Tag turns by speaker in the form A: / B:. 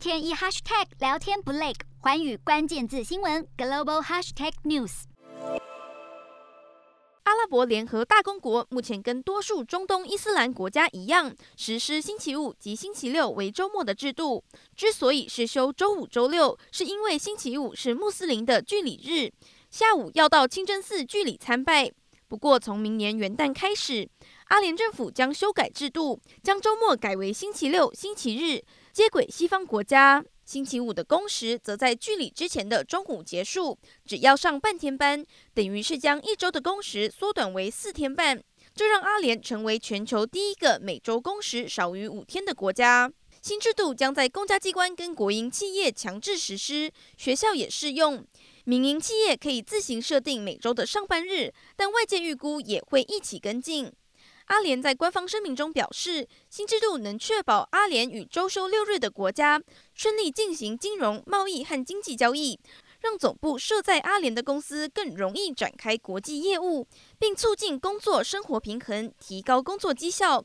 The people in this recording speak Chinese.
A: 天一 hashtag 聊天不累，寰宇关键字新闻 global hashtag news。
B: 阿拉伯联合大公国目前跟多数中东伊斯兰国家一样，实施星期五及星期六为周末的制度。之所以是休周五、周六，是因为星期五是穆斯林的聚礼日，下午要到清真寺聚礼参拜。不过，从明年元旦开始，阿联政府将修改制度，将周末改为星期六、星期日，接轨西方国家。星期五的工时则在距离之前的中午结束，只要上半天班，等于是将一周的工时缩短为四天半。这让阿联成为全球第一个每周工时少于五天的国家。新制度将在公家机关跟国营企业强制实施，学校也适用。民营企业可以自行设定每周的上班日，但外界预估也会一起跟进。阿联在官方声明中表示，新制度能确保阿联与周休六日的国家顺利进行金融、贸易和经济交易，让总部设在阿联的公司更容易展开国际业务，并促进工作生活平衡，提高工作绩效，